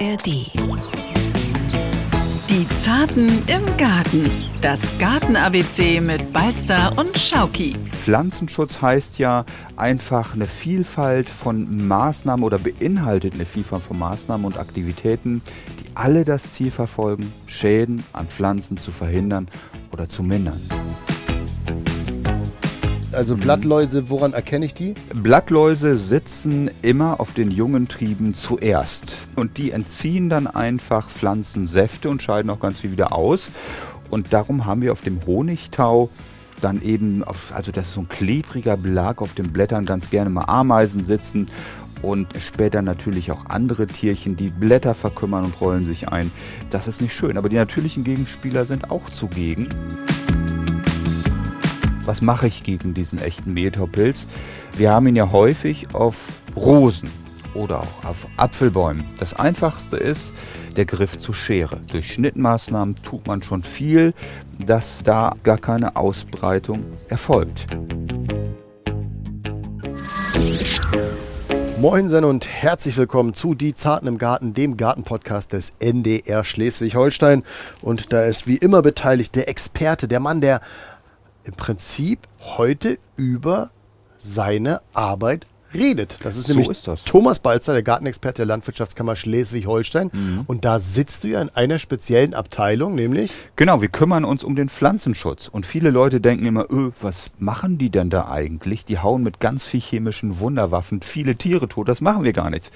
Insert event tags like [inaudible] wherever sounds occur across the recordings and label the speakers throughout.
Speaker 1: ARD. Die Zarten im Garten. Das Garten-ABC mit Balzer und Schauki.
Speaker 2: Pflanzenschutz heißt ja einfach eine Vielfalt von Maßnahmen oder beinhaltet eine Vielfalt von Maßnahmen und Aktivitäten, die alle das Ziel verfolgen, Schäden an Pflanzen zu verhindern oder zu mindern.
Speaker 3: Also Blattläuse, woran erkenne ich die?
Speaker 2: Blattläuse sitzen immer auf den jungen Trieben zuerst. Und die entziehen dann einfach Pflanzensäfte und scheiden auch ganz viel wieder aus. Und darum haben wir auf dem Honigtau dann eben, auf, also das ist so ein klebriger Belag auf den Blättern, ganz gerne mal Ameisen sitzen und später natürlich auch andere Tierchen, die Blätter verkümmern und rollen sich ein. Das ist nicht schön, aber die natürlichen Gegenspieler sind auch zugegen. Was mache ich gegen diesen echten Mehltaupilz? Wir haben ihn ja häufig auf Rosen oder auch auf Apfelbäumen. Das einfachste ist der Griff zur Schere. Durch Schnittmaßnahmen tut man schon viel, dass da gar keine Ausbreitung erfolgt.
Speaker 3: Moinsen und herzlich willkommen zu Die Zarten im Garten, dem Gartenpodcast des NDR Schleswig-Holstein. Und da ist wie immer beteiligt der Experte, der Mann, der im Prinzip heute über seine Arbeit redet. Das ist
Speaker 2: So
Speaker 3: nämlich
Speaker 2: ist das.
Speaker 3: Thomas Balzer, der Gartenexperte der Landwirtschaftskammer Schleswig-Holstein.
Speaker 2: Mhm.
Speaker 3: Und da sitzt du ja in einer speziellen Abteilung, nämlich
Speaker 2: Genau, wir kümmern uns um den Pflanzenschutz. Und viele Leute denken immer, öh, was machen die denn da eigentlich? Die hauen mit ganz viel chemischen Wunderwaffen viele Tiere tot. Das machen wir gar nicht.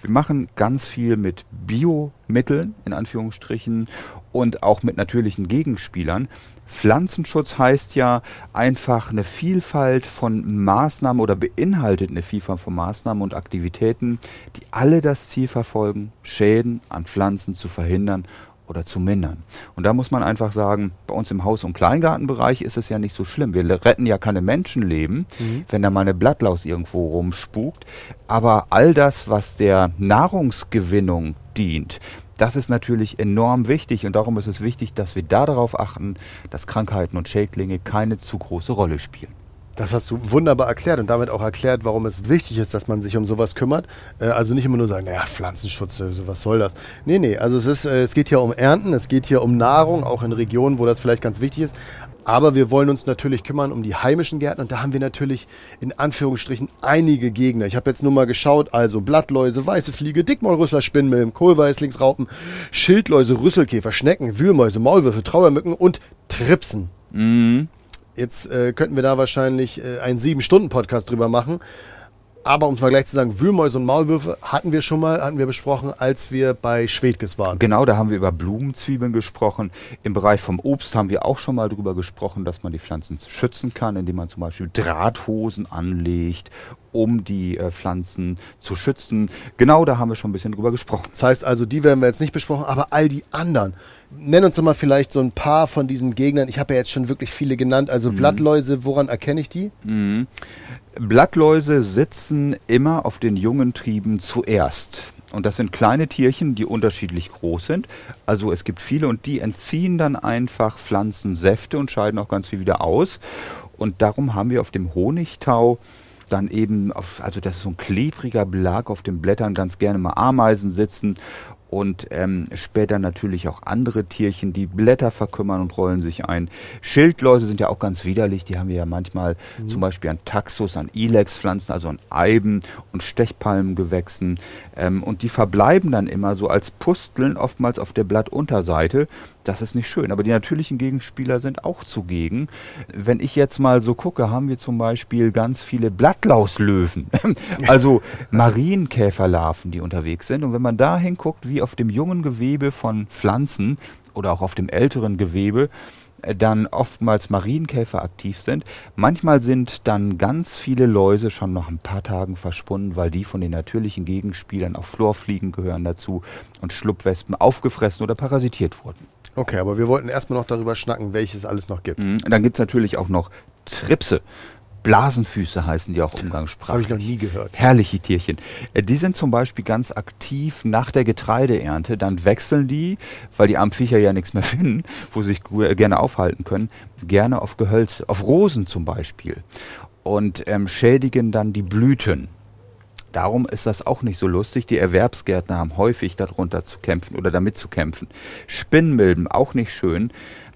Speaker 2: Wir machen ganz viel mit Biomitteln, in Anführungsstrichen, und auch mit natürlichen Gegenspielern. Pflanzenschutz heißt ja einfach eine Vielfalt von Maßnahmen oder beinhaltet eine Vielfalt von Maßnahmen und Aktivitäten, die alle das Ziel verfolgen, Schäden an Pflanzen zu verhindern oder zu mindern. Und da muss man einfach sagen, bei uns im Haus- und Kleingartenbereich ist es ja nicht so schlimm. Wir retten ja keine Menschenleben, wenn da mal eine Blattlaus irgendwo rumspukt. Aber all das, was der Nahrungsgewinnung dient, das ist natürlich enorm wichtig und darum ist es wichtig, dass wir da darauf achten, dass Krankheiten und Schädlinge keine zu große Rolle spielen.
Speaker 3: Das hast du wunderbar erklärt und damit auch erklärt, warum es wichtig ist, dass man sich um sowas kümmert. Äh, also nicht immer nur sagen, naja, Pflanzenschutz, äh, was soll das? Nee, nee, also es, ist, äh, es geht hier um Ernten, es geht hier um Nahrung, auch in Regionen, wo das vielleicht ganz wichtig ist. Aber wir wollen uns natürlich kümmern um die heimischen Gärten und da haben wir natürlich in Anführungsstrichen einige Gegner. Ich habe jetzt nur mal geschaut, also Blattläuse, weiße Fliege, Dickmaulrüssler, Spinnmilben, Kohlweißlingsraupen, Schildläuse, Rüsselkäfer, Schnecken, Wühlmäuse, Maulwürfe, Trauermücken und Tripsen. Jetzt äh, könnten wir da wahrscheinlich äh, einen sieben-Stunden-Podcast drüber machen. Aber um es mal gleich zu sagen, Wühlmäuse und Maulwürfe hatten wir schon mal, hatten wir besprochen, als wir bei Schwedges waren.
Speaker 2: Genau, da haben wir über Blumenzwiebeln gesprochen. Im Bereich vom Obst haben wir auch schon mal darüber gesprochen, dass man die Pflanzen schützen kann, indem man zum Beispiel Drahthosen anlegt, um die äh, Pflanzen zu schützen. Genau, da haben wir schon ein bisschen drüber gesprochen.
Speaker 3: Das heißt also, die werden wir jetzt nicht besprochen, aber all die anderen. Nenn uns doch mal vielleicht so ein paar von diesen Gegnern. Ich habe ja jetzt schon wirklich viele genannt. Also Blattläuse, woran erkenne ich die?
Speaker 2: Blattläuse sitzen immer auf den jungen Trieben zuerst. Und das sind kleine Tierchen, die unterschiedlich groß sind. Also es gibt viele und die entziehen dann einfach Pflanzensäfte und scheiden auch ganz viel wieder aus. Und darum haben wir auf dem Honigtau dann eben, auf, also das ist so ein klebriger Belag auf den Blättern, ganz gerne mal Ameisen sitzen und ähm, später natürlich auch andere Tierchen, die Blätter verkümmern und rollen sich ein. Schildläuse sind ja auch ganz widerlich, die haben wir ja manchmal zum Beispiel an Taxus, an Ilex-Pflanzen, also an Eiben und Stechpalmengewächsen. Ähm, und die verbleiben dann immer so als Pusteln, oftmals auf der Blattunterseite. Das ist nicht schön, aber die natürlichen Gegenspieler sind auch zugegen. Wenn ich jetzt mal so gucke, haben wir zum Beispiel ganz viele Blattlauslöwen, [laughs] also [laughs] Marienkäferlarven, die unterwegs sind. Und wenn man da hinguckt, wie auf dem jungen Gewebe von Pflanzen oder auch auf dem älteren Gewebe, äh, dann oftmals Marienkäfer aktiv sind. Manchmal sind dann ganz viele Läuse schon nach ein paar Tagen verschwunden, weil die von den natürlichen Gegenspielern, auch Florfliegen gehören dazu, und Schlupfwespen aufgefressen oder parasitiert wurden.
Speaker 3: Okay, aber wir wollten erstmal noch darüber schnacken, welches alles noch gibt.
Speaker 2: Mhm. Dann gibt es natürlich auch noch Tripse. Blasenfüße heißen die auch
Speaker 3: Das
Speaker 2: umgangssprachlich.
Speaker 3: habe ich noch nie gehört.
Speaker 2: Herrliche Tierchen. Äh, Die sind zum Beispiel ganz aktiv nach der Getreideernte. Dann wechseln die, weil die armen Viecher ja nichts mehr [laughs] finden, wo sie sich äh, gerne aufhalten können, gerne auf Gehölze, auf Rosen zum Beispiel. Und ähm, schädigen dann die Blüten. Darum ist das auch nicht so lustig. Die Erwerbsgärtner haben häufig darunter zu kämpfen oder damit zu kämpfen. Spinnmilben, auch nicht schön.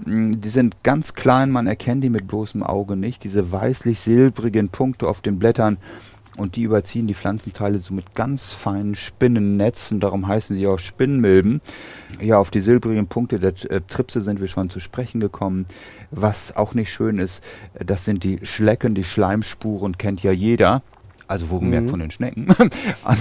Speaker 2: Mm, die sind ganz klein, man erkennt die mit bloßem Auge nicht. Diese weißlich-silbrigen Punkte auf den Blättern und die überziehen die Pflanzenteile so mit ganz feinen Spinnennetzen, darum heißen sie auch Spinnmilben. Ja, auf die silbrigen Punkte der äh, Tripse sind wir schon zu sprechen gekommen. Was auch nicht schön ist, das sind die Schlecken, die Schleimspuren, kennt ja jeder also wohlgemerkt mhm. von den Schnecken, [laughs] an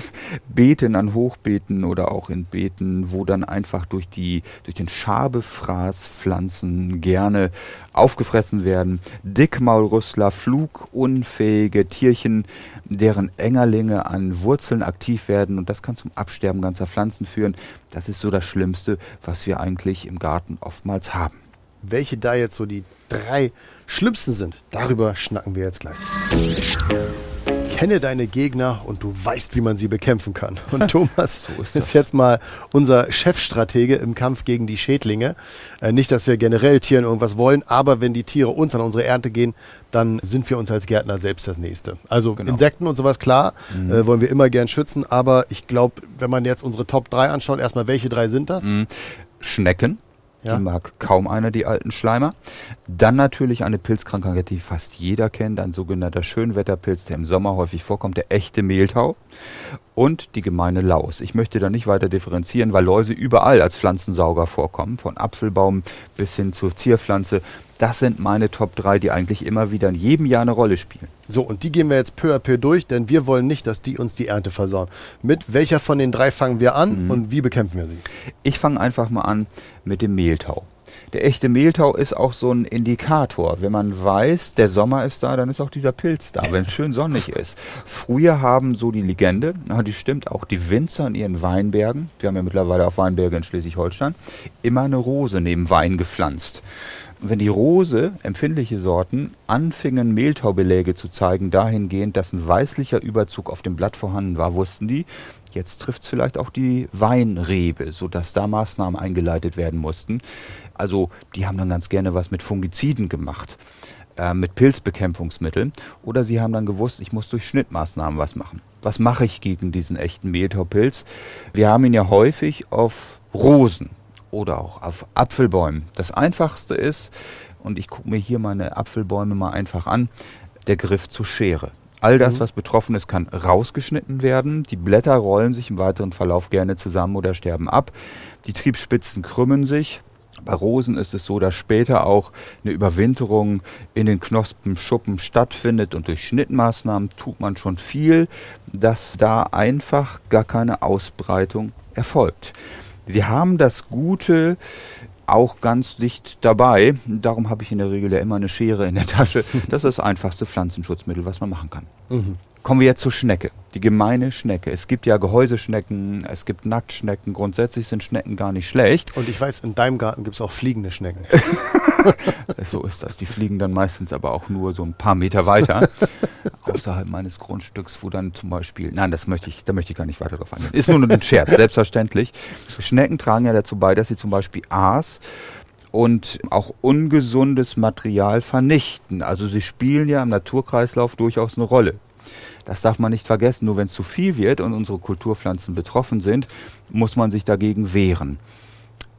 Speaker 2: Beeten, an Hochbeeten oder auch in Beeten, wo dann einfach durch die, durch den Schabefraßpflanzen gerne aufgefressen werden. Dickmaulrüssler, flugunfähige Tierchen, deren Engerlinge an Wurzeln aktiv werden und das kann zum Absterben ganzer Pflanzen führen. Das ist so das Schlimmste, was wir eigentlich im Garten oftmals haben.
Speaker 3: Welche da jetzt so die drei schlimmsten sind, darüber schnacken wir jetzt gleich kenne deine Gegner und du weißt, wie man sie bekämpfen kann. [laughs] Und Thomas so ist, ist, jetzt mal unser Chefstratege im Kampf gegen die Schädlinge. Äh, nicht, dass wir generell Tieren irgendwas wollen, aber wenn die Tiere uns an unsere Ernte gehen, dann sind wir uns als Gärtner selbst das Nächste. Also genau. Insekten und sowas, klar, mhm. äh, wollen wir immer gern schützen, aber ich glaube, wenn man jetzt unsere Top 3 anschaut, erstmal, welche drei sind das? Mhm.
Speaker 2: Schnecken ja. Die mag kaum einer, die alten Schleimer. Dann natürlich eine Pilzkrankheit, die fast jeder kennt, ein sogenannter Schönwetterpilz, der im Sommer häufig vorkommt, der echte Mehltau und die gemeine Laus. Ich möchte da nicht weiter differenzieren, weil Läuse überall als Pflanzensauger vorkommen, von Apfelbaum bis hin zur Zierpflanze. Das sind meine Top 3, die eigentlich immer wieder in jedem Jahr eine Rolle spielen.
Speaker 3: So, und die gehen wir jetzt peu à peu durch, denn wir wollen nicht, dass die uns die Ernte versauen. Mit welcher von den drei fangen wir an mhm. und wie bekämpfen wir sie?
Speaker 2: Ich fange einfach mal an mit dem Mehltau. Der echte Mehltau ist auch so ein Indikator. Wenn man weiß, der Sommer ist da, dann ist auch dieser Pilz da, wenn es schön sonnig [laughs] ist. Früher haben so die Legende, die stimmt auch, die Winzer in ihren Weinbergen, wir haben ja mittlerweile auch Weinberge in Schleswig-Holstein, immer eine Rose neben Wein gepflanzt wenn die Rose, empfindliche Sorten, anfingen Mehltaubeläge zu zeigen, dahingehend, dass ein weißlicher Überzug auf dem Blatt vorhanden war, wussten die, jetzt trifft es vielleicht auch die Weinrebe, sodass da Maßnahmen eingeleitet werden mussten. Also die haben dann ganz gerne was mit Fungiziden gemacht, äh, mit Pilzbekämpfungsmitteln. Oder sie haben dann gewusst, ich muss durch Schnittmaßnahmen was machen. Was mache ich gegen diesen echten Mehltaupilz? Wir haben ihn ja häufig auf Rosen oder auch auf Apfelbäumen. Das einfachste ist, und ich gucke mir hier meine Apfelbäume mal einfach an, der Griff zur Schere. All das, mhm. was betroffen ist, kann rausgeschnitten werden. Die Blätter rollen sich im weiteren Verlauf gerne zusammen oder sterben ab. Die Triebspitzen krümmen sich. Bei Rosen ist es so, dass später auch eine Überwinterung in den Knospenschuppen stattfindet und durch Schnittmaßnahmen tut man schon viel, dass da einfach gar keine Ausbreitung erfolgt. Wir haben das Gute auch ganz dicht dabei. Darum habe ich in der Regel ja immer eine Schere in der Tasche. [laughs] Das ist das einfachste Pflanzenschutzmittel, was man machen kann. Mhm. Kommen wir jetzt zur Schnecke, die gemeine Schnecke. Es gibt ja Gehäuseschnecken, es gibt Nacktschnecken. Grundsätzlich sind Schnecken gar nicht schlecht.
Speaker 3: Und ich weiß, in deinem Garten gibt es auch fliegende Schnecken. [laughs] [laughs]
Speaker 2: so ist das. Die fliegen dann meistens aber auch nur so ein paar Meter weiter. [laughs] außerhalb meines Grundstücks, wo dann zum Beispiel, nein, das möchte ich, da möchte ich gar nicht weiter drauf eingehen. Ist nur ein Scherz, selbstverständlich. Schnecken tragen ja dazu bei, dass sie zum Beispiel Aas und auch ungesundes Material vernichten. Also sie spielen ja im Naturkreislauf durchaus eine Rolle. Das darf man nicht vergessen. Nur wenn es zu viel wird und unsere Kulturpflanzen betroffen sind, muss man sich dagegen wehren.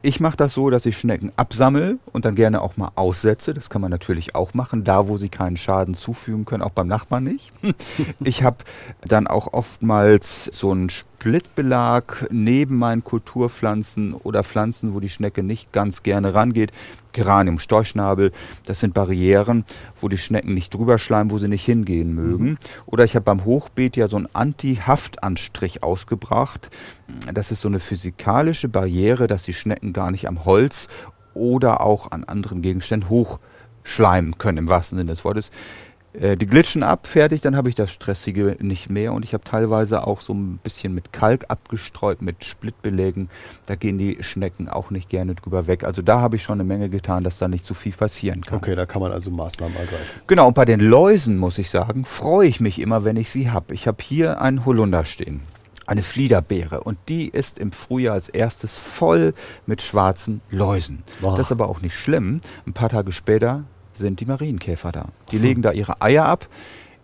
Speaker 2: Ich mache das so, dass ich Schnecken absammle und dann gerne auch mal aussetze. Das kann man natürlich auch machen, da wo sie keinen Schaden zufügen können, auch beim Nachbarn nicht. [laughs] ich habe dann auch oftmals so einen Splittbelag neben meinen Kulturpflanzen oder Pflanzen, wo die Schnecke nicht ganz gerne rangeht. Geranium, Storchschnabel, das sind Barrieren, wo die Schnecken nicht drüber schleimen, wo sie nicht hingehen mögen. Mhm. Oder ich habe beim Hochbeet ja so einen Anti-Haftanstrich ausgebracht. Das ist so eine physikalische Barriere, dass die Schnecken gar nicht am Holz oder auch an anderen Gegenständen hochschleimen können, im wahrsten Sinne des Wortes. Äh, die glitschen ab, fertig, dann habe ich das Stressige nicht mehr und ich habe teilweise auch so ein bisschen mit Kalk abgestreut, mit Splittbelägen. Da gehen die Schnecken auch nicht gerne drüber weg. Also da habe ich schon eine Menge getan, dass da nicht zu viel passieren kann.
Speaker 3: Okay, da kann man also Maßnahmen ergreifen.
Speaker 2: Genau, und bei den Läusen muss ich sagen, freue ich mich immer, wenn ich sie habe. Ich habe hier einen Holunder stehen eine Fliederbeere und die ist im Frühjahr als erstes voll mit schwarzen Läusen. Boah. Das ist aber auch nicht schlimm. Ein paar Tage später sind die Marienkäfer da. Die legen da ihre Eier ab.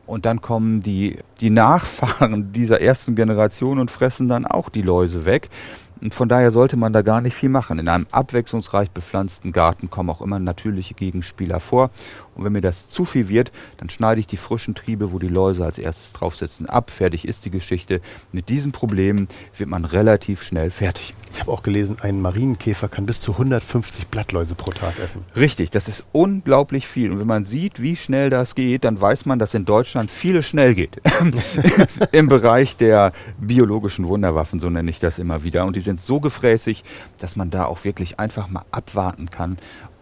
Speaker 2: Und dann kommen die, die Nachfahren [laughs] dieser ersten Generation und fressen dann auch die Läuse weg. Und von daher sollte man da gar nicht viel machen. In einem abwechslungsreich bepflanzten Garten kommen auch immer natürliche Gegenspieler vor. Und wenn mir das zu viel wird, dann schneide ich die frischen Triebe, wo die Läuse als erstes drauf sitzen, ab. Fertig ist die Geschichte. Mit diesen Problemen wird man relativ schnell fertig.
Speaker 3: Ich habe auch gelesen, ein Marienkäfer kann bis zu 150 Blattläuse pro Tag essen.
Speaker 2: Richtig, das ist unglaublich viel. Und wenn man sieht, wie schnell das geht, dann weiß man, dass in Deutschland vieles schnell geht. [laughs] Im Bereich der biologischen Wunderwaffen, so nenne ich das immer wieder. Und die sind so gefräßig, dass man da auch wirklich einfach mal abwarten kann.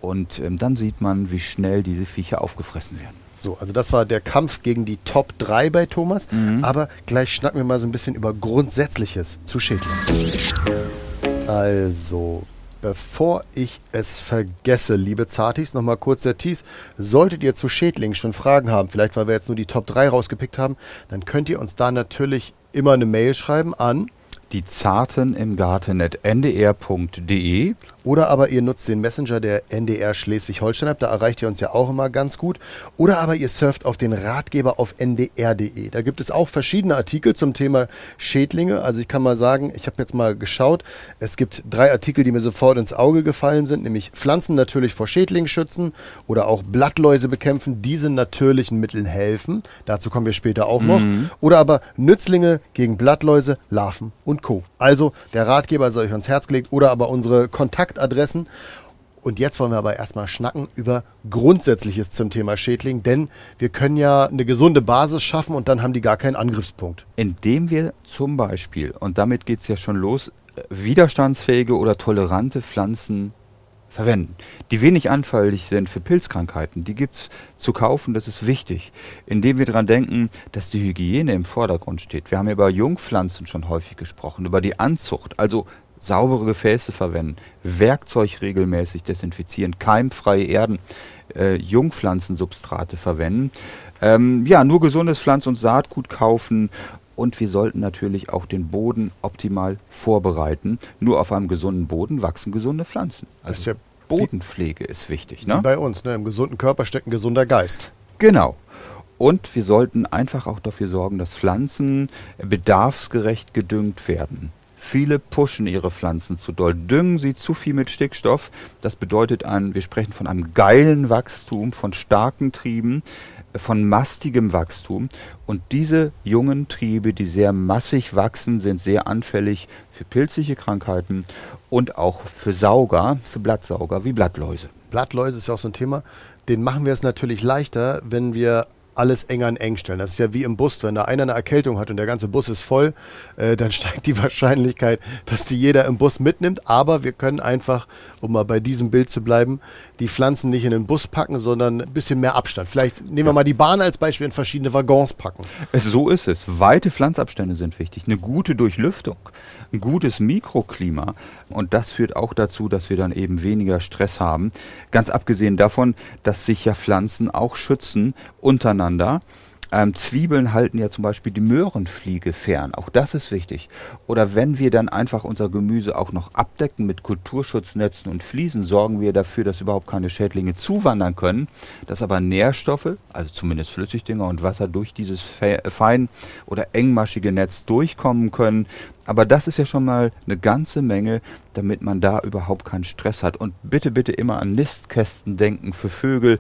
Speaker 2: Und ähm, dann sieht man, wie schnell diese Viecher aufgefressen werden.
Speaker 3: So, also das war der Kampf gegen die Top 3 bei Thomas. Aber gleich schnacken wir mal so ein bisschen über Grundsätzliches zu Schädlingen. Also, bevor ich es vergesse, liebe Zartis, nochmal kurz der Tease. Solltet ihr zu Schädlingen schon Fragen haben, vielleicht weil wir jetzt nur die Top 3 rausgepickt haben, dann könnt ihr uns da natürlich immer eine Mail schreiben an
Speaker 2: Die Zarten im Garten.ndr.de
Speaker 3: Oder aber ihr nutzt den Messenger der NDR Schleswig-Holstein App, da erreicht ihr uns ja auch immer ganz gut. Oder aber ihr surft auf den Ratgeber auf ndr.de. Da gibt es auch verschiedene Artikel zum Thema Schädlinge. Also ich kann mal sagen, ich habe jetzt mal geschaut, es gibt drei Artikel, die mir sofort ins Auge gefallen sind, nämlich Pflanzen natürlich vor Schädlingen schützen oder auch Blattläuse bekämpfen, diese natürlichen Mitteln helfen. Dazu kommen wir später auch noch. Oder aber Nützlinge gegen Blattläuse, Larven und Co. Also der Ratgeber sei euch ans Herz gelegt oder aber unsere Kontaktadressen. Und jetzt wollen wir aber erstmal schnacken über Grundsätzliches zum Thema Schädling, denn wir können ja eine gesunde Basis schaffen und dann haben die gar keinen Angriffspunkt.
Speaker 2: indem wir zum Beispiel, und damit geht es ja schon los, äh, widerstandsfähige oder tolerante Pflanzen verwenden, die wenig anfällig sind für Pilzkrankheiten. Die gibt es zu kaufen, das ist wichtig. Indem wir daran denken, dass die Hygiene im Vordergrund steht. Wir haben über Jungpflanzen schon häufig gesprochen, über die Anzucht, also saubere Gefäße verwenden, Werkzeug regelmäßig desinfizieren, keimfreie Erden, äh, Jungpflanzensubstrate verwenden. Ähm, ja, nur gesundes Pflanz- und Saatgut kaufen und wir sollten natürlich auch den Boden optimal vorbereiten. Nur auf einem gesunden Boden wachsen gesunde Pflanzen. Also
Speaker 3: ja
Speaker 2: Bodenpflege ist wichtig. Ne?
Speaker 3: bei uns, ne? im gesunden Körper steckt ein gesunder Geist.
Speaker 2: Genau. Und wir sollten einfach auch dafür sorgen, dass Pflanzen bedarfsgerecht gedüngt werden. Viele pushen ihre Pflanzen zu doll, düngen sie zu viel mit Stickstoff. Das bedeutet ein, wir sprechen von einem geilen Wachstum, von starken Trieben, äh, von mastigem Wachstum. Und diese jungen Triebe, die sehr massig wachsen, sind sehr anfällig für pilzliche Krankheiten und auch für Sauger, für Blattsauger wie Blattläuse.
Speaker 3: Blattläuse ist ja auch so ein Thema. Den machen wir es natürlich leichter, wenn wir alles eng an eng stellen. Das ist ja wie im Bus. Wenn da einer eine Erkältung hat und der ganze Bus ist voll, äh, dann [laughs] steigt die Wahrscheinlichkeit, dass die jeder im Bus mitnimmt. Aber wir können einfach, um mal bei diesem Bild zu bleiben, die Pflanzen nicht in den Bus packen, sondern ein bisschen mehr Abstand. Vielleicht nehmen wir mal die Bahn als Beispiel in verschiedene Waggons packen.
Speaker 2: Es, so ist es. Weite Pflanzabstände sind wichtig. Eine gute Durchlüftung, ein gutes Mikroklima. Und das führt auch dazu, dass wir dann eben weniger Stress haben. Ganz abgesehen davon, dass sich ja Pflanzen auch schützen untereinander. Ähm, Zwiebeln halten ja zum Beispiel die Möhrenfliege fern. Auch das ist wichtig. Oder wenn wir dann einfach unser Gemüse auch noch abdecken mit Kulturschutznetzen und Fliesen, sorgen wir dafür, dass überhaupt keine Schädlinge zuwandern können, dass aber Nährstoffe, also zumindest Flüssigdünger und Wasser durch dieses fe- fein oder engmaschige Netz durchkommen können. Aber das ist ja schon mal eine ganze Menge, damit man da überhaupt keinen Stress hat. Und bitte, bitte immer an Nistkästen denken für Vögel,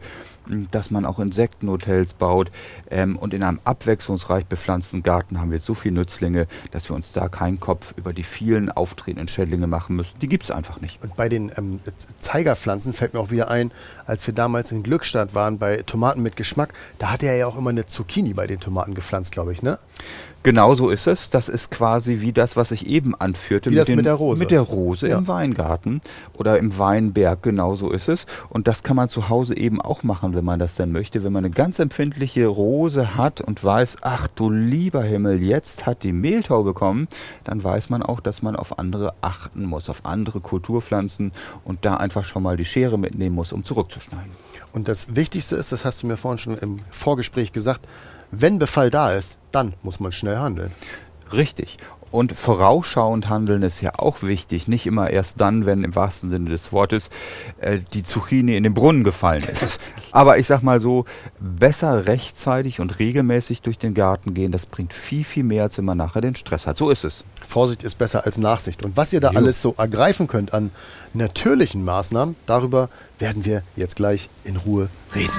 Speaker 2: m, dass man auch Insektenhotels baut. Ähm, und in einem abwechslungsreich bepflanzten Garten haben wir so viele Nützlinge, dass wir uns da keinen Kopf über die vielen auftretenden Schädlinge machen müssen. Die gibt es einfach nicht.
Speaker 3: Und bei den ähm, Zeigerpflanzen fällt mir auch wieder ein, als wir damals in Glückstadt waren bei Tomaten mit Geschmack, da hatte er ja auch immer eine Zucchini bei den Tomaten gepflanzt, glaube ich, ne?
Speaker 2: Genau so ist es. Das ist quasi wie das, was ich eben anführte.
Speaker 3: Wie das mit der Rose.
Speaker 2: Mit der Rose
Speaker 3: Ja.
Speaker 2: im Weingarten oder im Weinberg. Genau so ist es. Und das kann man zu Hause eben auch machen, wenn man das denn möchte. Wenn man eine ganz empfindliche Rose hat und weiß, ach du lieber Himmel, jetzt hat die Mehltau bekommen, dann weiß man auch, dass man auf andere achten muss, auf andere Kulturpflanzen und da einfach schon mal die Schere mitnehmen muss, um zurückzuschneiden.
Speaker 3: Und das Wichtigste ist, das hast du mir vorhin schon im Vorgespräch gesagt, wenn Befall da ist, dann muss man schnell handeln.
Speaker 2: Richtig. Und vorausschauend handeln ist ja auch wichtig. Nicht immer erst dann, wenn im wahrsten Sinne des Wortes äh, die Zucchini in den Brunnen gefallen ist. [laughs] Aber ich sag mal so, besser rechtzeitig und regelmäßig durch den Garten gehen, das bringt viel, viel mehr, als wenn man nachher den Stress hat. So ist es.
Speaker 3: Vorsicht ist besser als Nachsicht. Und was ihr da jo. alles so ergreifen könnt an natürlichen Maßnahmen, darüber werden wir jetzt gleich in Ruhe reden.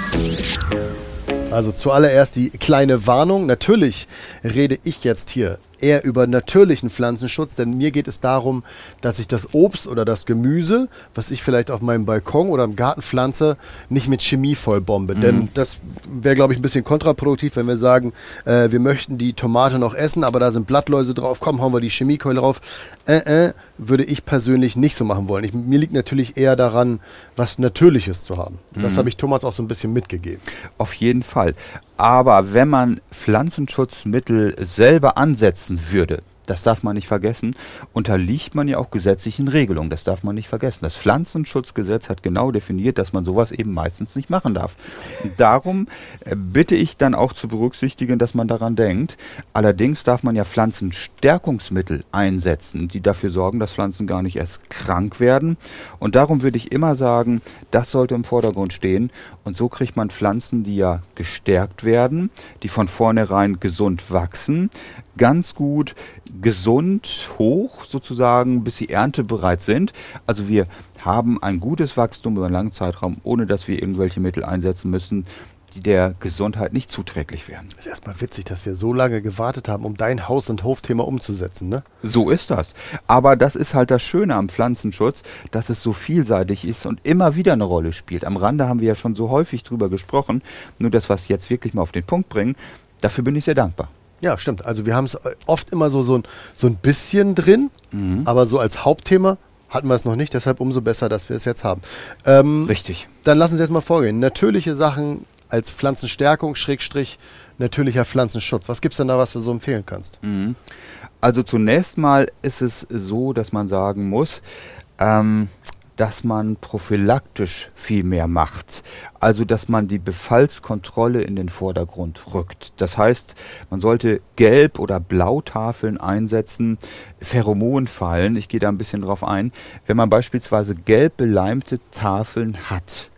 Speaker 3: Also zuallererst die kleine Warnung. Natürlich rede ich jetzt hier eher über natürlichen Pflanzenschutz, denn mir geht es darum, dass ich das Obst oder das Gemüse, was ich vielleicht auf meinem Balkon oder im Garten pflanze, nicht mit Chemie vollbombe. Mhm. Denn das wäre, glaube ich, ein bisschen kontraproduktiv, wenn wir sagen, äh, wir möchten die Tomate noch essen, aber da sind Blattläuse drauf, komm, hauen wir die Chemiekeule drauf. Äh, äh, würde ich persönlich nicht so machen wollen. Ich, mir liegt natürlich eher daran, was Natürliches zu haben. Mhm. Das habe ich Thomas auch so ein bisschen mitgegeben.
Speaker 2: Auf jeden Fall. Aber wenn man Pflanzenschutzmittel selber ansetzen würde, das darf man nicht vergessen, unterliegt man ja auch gesetzlichen Regelungen. Das darf man nicht vergessen. Das Pflanzenschutzgesetz hat genau definiert, dass man sowas eben meistens nicht machen darf. Darum äh, bitte ich dann auch zu berücksichtigen, dass man daran denkt. Allerdings darf man ja Pflanzenstärkungsmittel einsetzen, die dafür sorgen, dass Pflanzen gar nicht erst krank werden. Und darum würde ich immer sagen, das sollte im Vordergrund stehen. Und so kriegt man Pflanzen, die ja gestärkt werden, die von vornherein gesund wachsen, ganz gut gesund hoch sozusagen, bis sie erntebereit sind. Also wir haben ein gutes Wachstum über einen langen Zeitraum, ohne dass wir irgendwelche Mittel einsetzen müssen, die der Gesundheit nicht zuträglich wären.
Speaker 3: Ist erstmal witzig, dass wir so lange gewartet haben, um dein Haus- und Hofthema umzusetzen, ne?
Speaker 2: So ist das. Aber das ist halt das Schöne am Pflanzenschutz, dass es so vielseitig ist und immer wieder eine Rolle spielt. Am Rande haben wir ja schon so häufig drüber gesprochen, nur das, was jetzt wirklich mal auf den Punkt bringen, dafür bin ich sehr dankbar.
Speaker 3: Ja, stimmt. Also wir haben es oft immer so, so, ein, so ein bisschen drin, mhm. aber so als Hauptthema hatten wir es noch nicht, deshalb umso besser, dass wir es jetzt haben.
Speaker 2: Ähm, Richtig.
Speaker 3: Dann lassen Sie jetzt mal vorgehen. Natürliche Sachen als Pflanzenstärkung, Schrägstrich, natürlicher Pflanzenschutz. Was gibt es denn da, was du so empfehlen kannst? Mhm.
Speaker 2: Also zunächst mal ist es so, dass man sagen muss, ähm, dass man prophylaktisch viel mehr macht. Also, dass man die Befallskontrolle in den Vordergrund rückt. Das heißt, man sollte Gelb- oder Blautafeln einsetzen, Pheromonfallen, ich gehe da ein bisschen drauf ein. Wenn man beispielsweise gelb beleimte Tafeln hat,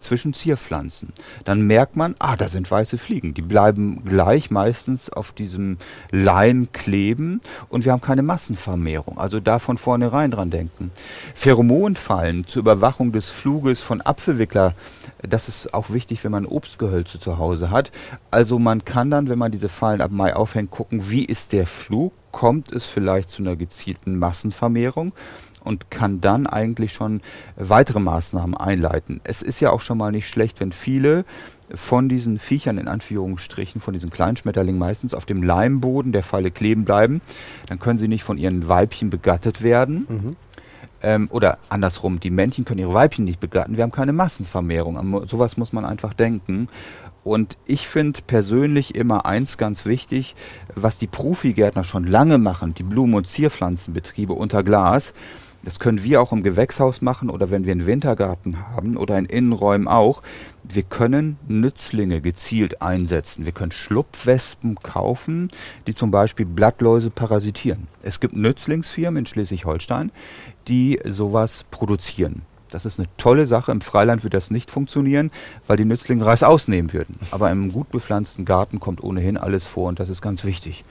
Speaker 2: zwischen Zierpflanzen. Dann merkt man, ah, da sind weiße Fliegen. Die bleiben gleich meistens auf diesem Leim kleben und wir haben keine Massenvermehrung. Also da von vornherein dran denken. Pheromonfallen zur Überwachung des Fluges von Apfelwickler, das ist auch wichtig, wenn man Obstgehölze zu Hause hat. Also man kann dann, wenn man diese Fallen ab Mai aufhängt, gucken, wie ist der Flug? Kommt es vielleicht zu einer gezielten Massenvermehrung? Und kann dann eigentlich schon weitere Maßnahmen einleiten. Es ist ja auch schon mal nicht schlecht, wenn viele von diesen Viechern in Anführungsstrichen, von diesen Kleinschmetterlingen meistens auf dem Leimboden der Falle kleben bleiben. Dann können sie nicht von ihren Weibchen begattet werden. Mhm. Ähm, oder andersrum, die Männchen können ihre Weibchen nicht begatten. Wir haben keine Massenvermehrung. An sowas muss man einfach denken. Und ich finde persönlich immer eins ganz wichtig, was die Profigärtner schon lange machen, die Blumen- und Zierpflanzenbetriebe unter Glas das können wir auch im Gewächshaus machen oder wenn wir einen Wintergarten haben oder in Innenräumen auch. Wir können Nützlinge gezielt einsetzen. Wir können Schlupfwespen kaufen, die zum Beispiel Blattläuse parasitieren. Es gibt Nützlingsfirmen in Schleswig-Holstein, die sowas produzieren. Das ist eine tolle Sache. Im Freiland würde das nicht funktionieren, weil die Nützlinge Reis ausnehmen würden. Aber im gut bepflanzten Garten kommt ohnehin alles vor und das ist ganz wichtig.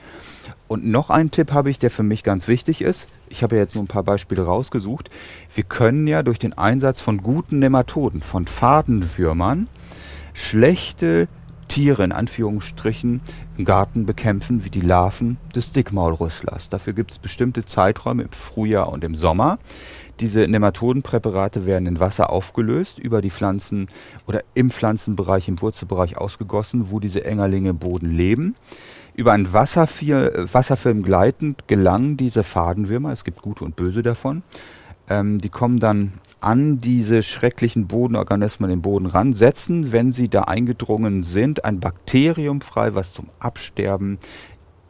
Speaker 2: Und noch einen Tipp habe ich, der für mich ganz wichtig ist. Ich habe ja jetzt nur ein paar Beispiele rausgesucht. Wir können ja durch den Einsatz von guten Nematoden, von Fadenwürmern, schlechte Tiere in Anführungsstrichen im Garten bekämpfen, wie die Larven des Dickmaulrüsslers. Dafür gibt es bestimmte Zeiträume im Frühjahr und im Sommer. Diese Nematodenpräparate werden in Wasser aufgelöst, über die Pflanzen oder im Pflanzenbereich, im Wurzelbereich ausgegossen, wo diese Engerlinge im Boden leben. Über einen Wasserfilm gleitend gelangen diese Fadenwürmer, es gibt gute und böse davon, ähm, die kommen dann an diese schrecklichen Bodenorganismen im Boden ran, setzen, wenn sie da eingedrungen sind, ein Bakterium frei, was zum Absterben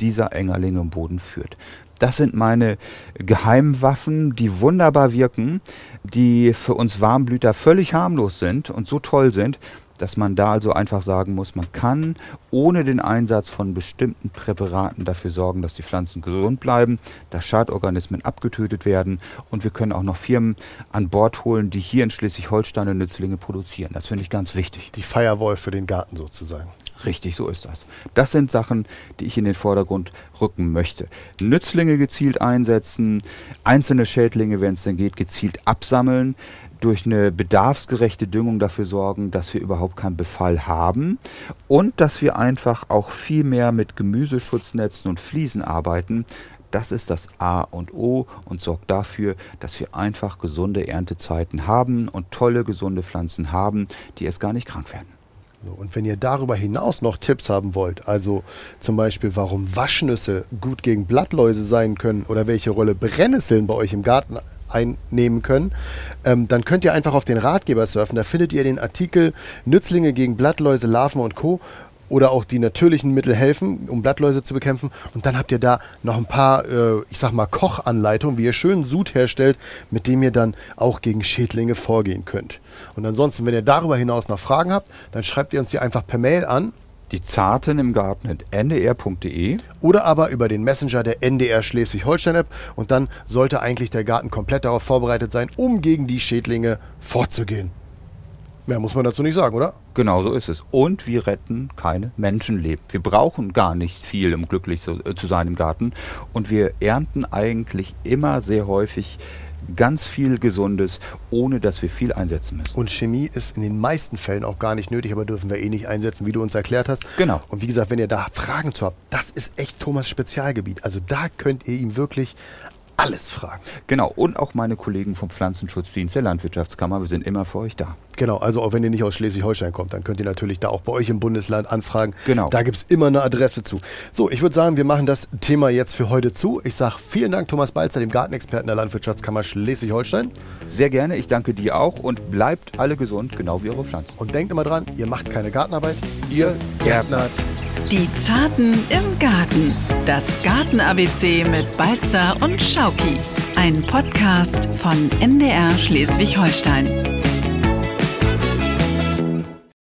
Speaker 2: dieser Engerlinge im Boden führt. Das sind meine Geheimwaffen, die wunderbar wirken, die für uns Warmblüter völlig harmlos sind und so toll sind, dass man da also einfach sagen muss, man kann ohne den Einsatz von bestimmten Präparaten dafür sorgen, dass die Pflanzen gesund bleiben, dass Schadorganismen abgetötet werden und wir können auch noch Firmen an Bord holen, die hier in Schleswig-Holstein Nützlinge produzieren. Das finde ich ganz wichtig.
Speaker 3: Die Firewall für den Garten sozusagen.
Speaker 2: Richtig, so ist das. Das sind Sachen, die ich in den Vordergrund rücken möchte. Nützlinge gezielt einsetzen, einzelne Schädlinge, wenn es denn geht, gezielt absammeln, durch eine bedarfsgerechte Düngung dafür sorgen, dass wir überhaupt keinen Befall haben und dass wir einfach auch viel mehr mit Gemüseschutznetzen und Fliesen arbeiten. Das ist das A und O und sorgt dafür, dass wir einfach gesunde Erntezeiten haben und tolle gesunde Pflanzen haben, die erst gar nicht krank werden.
Speaker 3: Und wenn ihr darüber hinaus noch Tipps haben wollt, also zum Beispiel, warum Waschnüsse gut gegen Blattläuse sein können oder welche Rolle Brennnesseln bei euch im Garten einnehmen können, ähm, dann könnt ihr einfach auf den Ratgeber surfen. Da findet ihr den Artikel Nützlinge gegen Blattläuse, Larven und Co oder auch die natürlichen Mittel helfen, um Blattläuse zu bekämpfen. Und dann habt ihr da noch ein paar, äh, ich sag mal, Kochanleitungen, wie ihr schön Sud herstellt, mit dem ihr dann auch gegen Schädlinge vorgehen könnt. Und ansonsten, wenn ihr darüber hinaus noch Fragen habt, dann schreibt ihr uns die einfach per Mail an.
Speaker 2: Die Zarten im Garten ndr.de
Speaker 3: oder aber über den Messenger der NDR Schleswig-Holstein-App und dann sollte eigentlich der Garten komplett darauf vorbereitet sein, um gegen die Schädlinge vorzugehen. Mehr muss man dazu nicht sagen, oder?
Speaker 2: Genau so ist es. Und wir retten keine Menschenleben. Wir brauchen gar nicht viel, um glücklich zu, äh, zu sein im Garten. Und wir ernten eigentlich immer sehr häufig ganz viel Gesundes, ohne dass wir viel einsetzen müssen.
Speaker 3: Und Chemie ist in den meisten Fällen auch gar nicht nötig, aber dürfen wir eh nicht einsetzen, wie du uns erklärt hast.
Speaker 2: Genau.
Speaker 3: Und wie gesagt, wenn ihr da Fragen zu habt, das ist echt Thomas Spezialgebiet. Also da könnt ihr ihm wirklich alles fragen.
Speaker 2: Genau, und auch meine Kollegen vom Pflanzenschutzdienst der Landwirtschaftskammer, wir sind immer für euch da.
Speaker 3: Genau, also auch wenn ihr nicht aus Schleswig-Holstein kommt, dann könnt ihr natürlich da auch bei euch im Bundesland anfragen.
Speaker 2: Genau.
Speaker 3: Da gibt es immer eine Adresse zu. So, ich würde sagen, wir machen das Thema jetzt für heute zu. Ich sage vielen Dank, Thomas Balzer, dem Gartenexperten der Landwirtschaftskammer Schleswig-Holstein.
Speaker 2: Sehr gerne, ich danke dir auch und bleibt alle gesund, genau wie eure Pflanzen.
Speaker 3: Und denkt immer dran, ihr macht keine Gartenarbeit, ihr gärtnert.
Speaker 1: Die Zarten im Garten. Das Garten-ABC mit Balzer und Schauki. Ein Podcast von NDR Schleswig-Holstein.